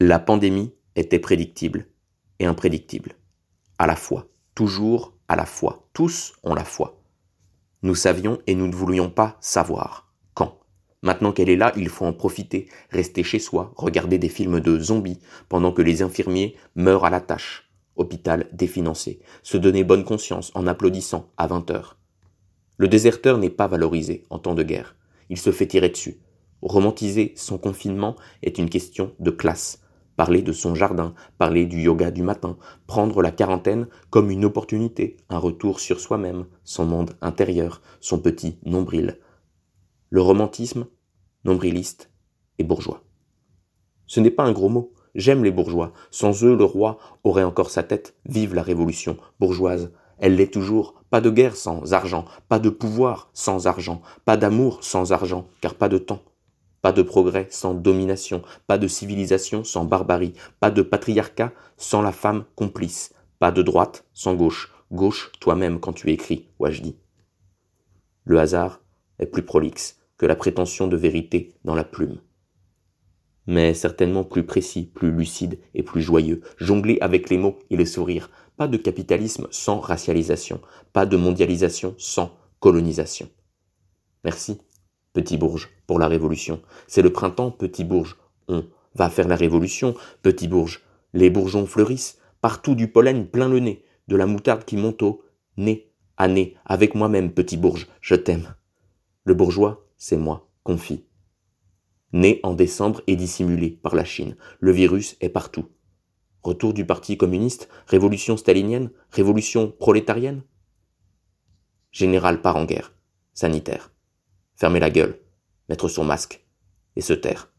La pandémie était prédictible et imprédictible. À la fois. Toujours à la fois. Tous ont la foi. Nous savions et nous ne voulions pas savoir. Quand Maintenant qu'elle est là, il faut en profiter, rester chez soi, regarder des films de zombies, pendant que les infirmiers meurent à la tâche. Hôpital définancé. Se donner bonne conscience en applaudissant à 20 heures. Le déserteur n'est pas valorisé en temps de guerre. Il se fait tirer dessus. Romantiser son confinement est une question de classe parler de son jardin, parler du yoga du matin, prendre la quarantaine comme une opportunité, un retour sur soi-même, son monde intérieur, son petit nombril. Le romantisme, nombriliste et bourgeois. Ce n'est pas un gros mot. J'aime les bourgeois. Sans eux, le roi aurait encore sa tête. Vive la révolution bourgeoise. Elle l'est toujours. Pas de guerre sans argent, pas de pouvoir sans argent, pas d'amour sans argent, car pas de temps. Pas de progrès sans domination, pas de civilisation sans barbarie, pas de patriarcat sans la femme complice, pas de droite sans gauche, gauche toi-même quand tu écris, Wajdi. Le hasard est plus prolixe que la prétention de vérité dans la plume. Mais certainement plus précis, plus lucide et plus joyeux, jongler avec les mots et les sourires, pas de capitalisme sans racialisation, pas de mondialisation sans colonisation. Merci Petit Bourge, pour la Révolution. C'est le printemps, Petit Bourge. On va faire la Révolution, Petit Bourge. Les bourgeons fleurissent, partout du pollen plein le nez, de la moutarde qui monte au nez à nez, avec moi-même, Petit Bourge, je t'aime. Le bourgeois, c'est moi, confie. Né en décembre et dissimulé par la Chine, le virus est partout. Retour du Parti communiste, révolution stalinienne, révolution prolétarienne Général part en guerre, sanitaire fermer la gueule, mettre son masque et se taire.